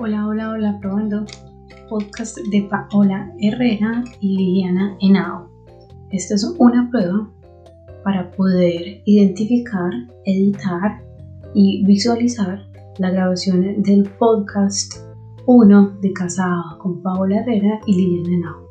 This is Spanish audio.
Hola, hola, hola, probando podcast de Paola Herrera y Liliana Henao. Esta es una prueba para poder identificar, editar y visualizar la grabación del podcast 1 de Casada con Paola Herrera y Liliana Henao.